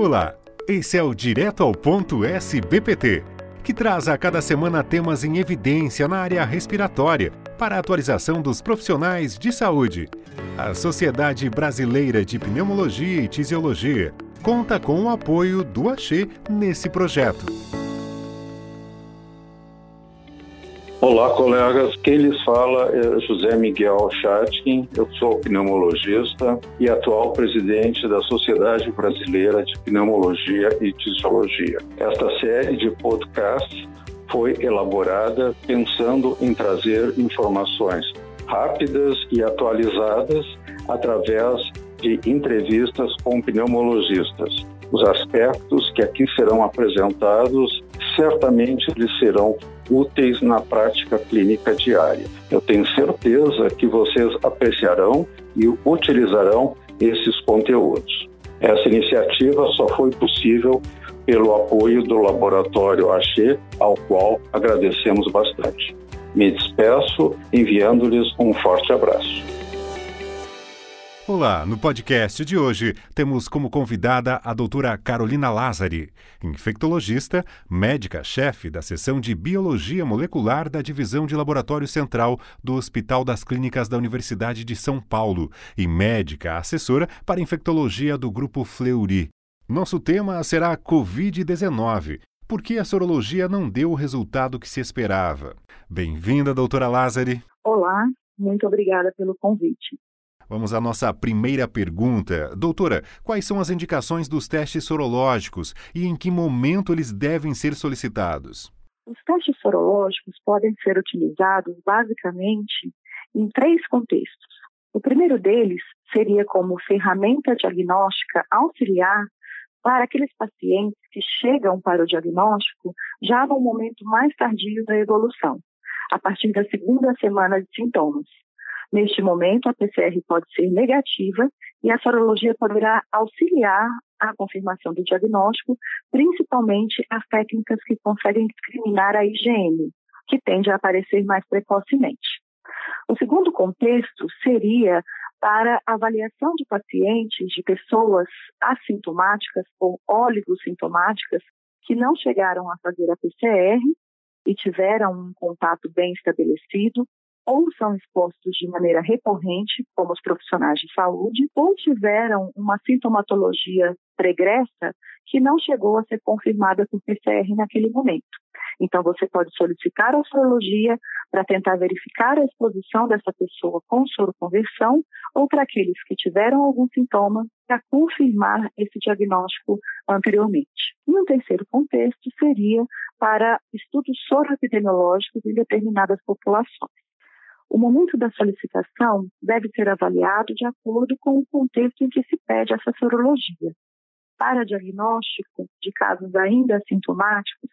Olá, esse é o Direto ao Ponto SBPT, que traz a cada semana temas em evidência na área respiratória para a atualização dos profissionais de saúde. A Sociedade Brasileira de Pneumologia e Tisiologia conta com o apoio do Axê nesse projeto. Olá, colegas. Quem lhes fala é José Miguel Chatkin. Eu sou pneumologista e atual presidente da Sociedade Brasileira de Pneumologia e Tisiologia. Esta série de podcasts foi elaborada pensando em trazer informações rápidas e atualizadas através de entrevistas com pneumologistas. Os aspectos que aqui serão apresentados certamente lhes serão úteis na prática clínica diária. Eu tenho certeza que vocês apreciarão e utilizarão esses conteúdos. Essa iniciativa só foi possível pelo apoio do Laboratório Axê, ao qual agradecemos bastante. Me despeço enviando-lhes um forte abraço. Olá, no podcast de hoje temos como convidada a doutora Carolina Lázari, infectologista, médica-chefe da seção de Biologia Molecular da Divisão de Laboratório Central do Hospital das Clínicas da Universidade de São Paulo e médica assessora para infectologia do Grupo Fleury. Nosso tema será Covid-19. Por que a sorologia não deu o resultado que se esperava? Bem-vinda, doutora Lázari. Olá, muito obrigada pelo convite. Vamos à nossa primeira pergunta. Doutora, quais são as indicações dos testes sorológicos e em que momento eles devem ser solicitados? Os testes sorológicos podem ser utilizados basicamente em três contextos. O primeiro deles seria como ferramenta diagnóstica auxiliar para aqueles pacientes que chegam para o diagnóstico já no momento mais tardio da evolução, a partir da segunda semana de sintomas. Neste momento, a PCR pode ser negativa e a sorologia poderá auxiliar a confirmação do diagnóstico, principalmente as técnicas que conseguem discriminar a IgM, que tende a aparecer mais precocemente. O segundo contexto seria para avaliação de pacientes, de pessoas assintomáticas ou oligossintomáticas que não chegaram a fazer a PCR e tiveram um contato bem estabelecido ou são expostos de maneira recorrente, como os profissionais de saúde, ou tiveram uma sintomatologia pregressa que não chegou a ser confirmada por PCR naquele momento. Então, você pode solicitar a sorologia para tentar verificar a exposição dessa pessoa com soroconversão ou para aqueles que tiveram algum sintoma para confirmar esse diagnóstico anteriormente. E um terceiro contexto seria para estudos soroepidemiológicos em determinadas populações. O momento da solicitação deve ser avaliado de acordo com o contexto em que se pede essa sorologia. Para diagnóstico de casos ainda assintomáticos,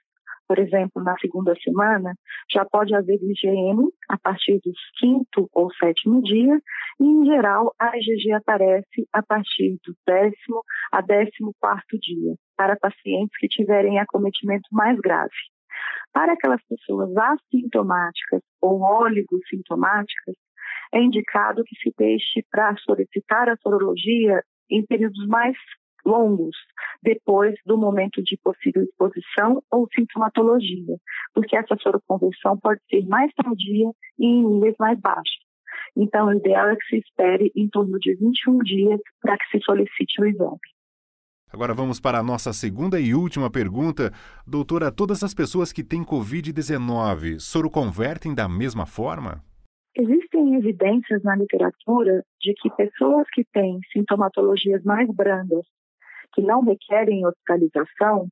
por exemplo, na segunda semana, já pode haver IgM a partir dos quinto ou sétimo dia, e em geral a IgG aparece a partir do décimo a décimo quarto dia, para pacientes que tiverem acometimento mais grave. Para aquelas pessoas assintomáticas ou oligossintomáticas, é indicado que se deixe para solicitar a sorologia em períodos mais longos, depois do momento de possível exposição ou sintomatologia, porque essa soroconversão pode ser mais tardia e em níveis mais baixos. Então, o ideal é que se espere em torno de 21 dias para que se solicite o exame. Agora vamos para a nossa segunda e última pergunta. Doutora, todas as pessoas que têm Covid-19 soro convertem da mesma forma? Existem evidências na literatura de que pessoas que têm sintomatologias mais brandas, que não requerem hospitalização,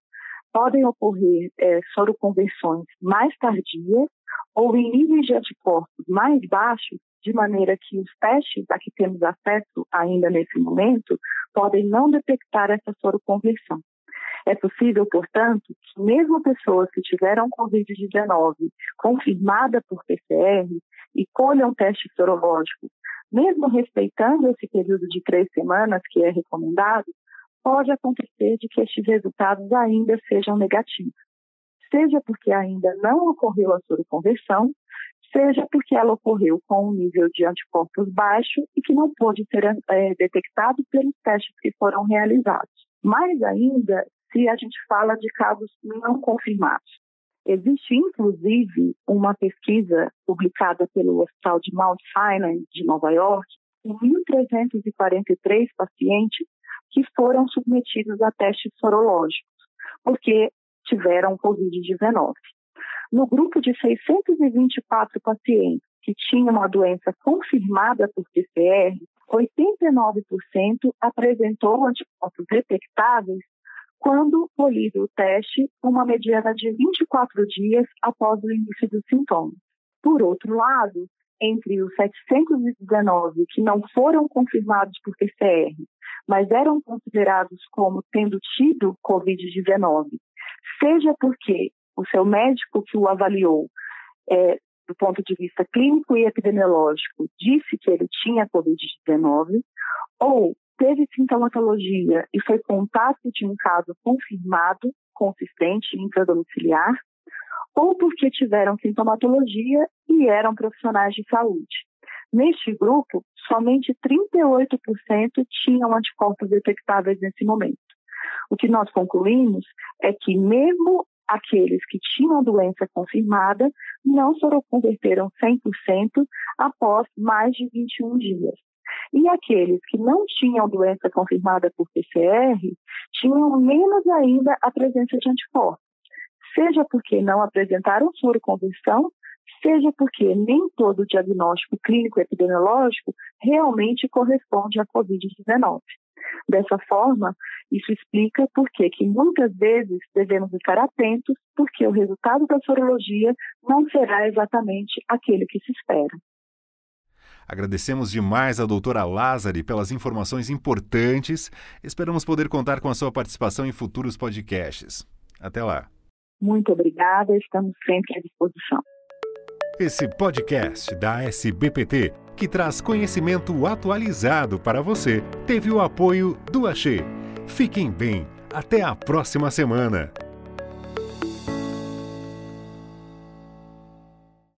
podem ocorrer é, soroconversões mais tardias ou em níveis de anticorpos mais baixos, de maneira que os testes a que temos acesso ainda nesse momento podem não detectar essa soroconversão. É possível, portanto, que mesmo pessoas que tiveram Covid-19 confirmada por PCR e colham teste sorológico, mesmo respeitando esse período de três semanas que é recomendado, pode acontecer de que estes resultados ainda sejam negativos. Seja porque ainda não ocorreu a soroconversão, seja porque ela ocorreu com um nível de anticorpos baixo e que não pôde ser é, detectado pelos testes que foram realizados. Mais ainda se a gente fala de casos não confirmados. Existe, inclusive, uma pesquisa publicada pelo Hospital de Mount Sinai, de Nova York, com 1.343 pacientes que foram submetidos a testes sorológicos, porque tiveram Covid-19. No grupo de 624 pacientes que tinham a doença confirmada por PCR, 89% apresentou anticorpos detectáveis quando polido o teste, uma mediana de 24 dias após o início dos sintomas. Por outro lado, entre os 719 que não foram confirmados por PCR, mas eram considerados como tendo tido Covid-19, seja porque o seu médico que o avaliou, é, do ponto de vista clínico e epidemiológico, disse que ele tinha Covid-19, ou teve sintomatologia e foi contato de um caso confirmado, consistente, intradomiciliar, ou porque tiveram sintomatologia e eram profissionais de saúde. Neste grupo, somente 38% tinham anticorpos detectáveis nesse momento. O que nós concluímos é que, mesmo aqueles que tinham doença confirmada, não soroconverteram 100% após mais de 21 dias. E aqueles que não tinham doença confirmada por PCR tinham menos ainda a presença de anticorpos, seja porque não apresentaram soroconversão, seja porque nem todo diagnóstico clínico epidemiológico realmente corresponde à Covid-19. Dessa forma, isso explica por que muitas vezes devemos estar atentos, porque o resultado da sorologia não será exatamente aquele que se espera. Agradecemos demais à doutora Lázari pelas informações importantes. Esperamos poder contar com a sua participação em futuros podcasts. Até lá. Muito obrigada, estamos sempre à disposição. Esse podcast da SBPT, que traz conhecimento atualizado para você, teve o apoio do Axê. Fiquem bem, até a próxima semana.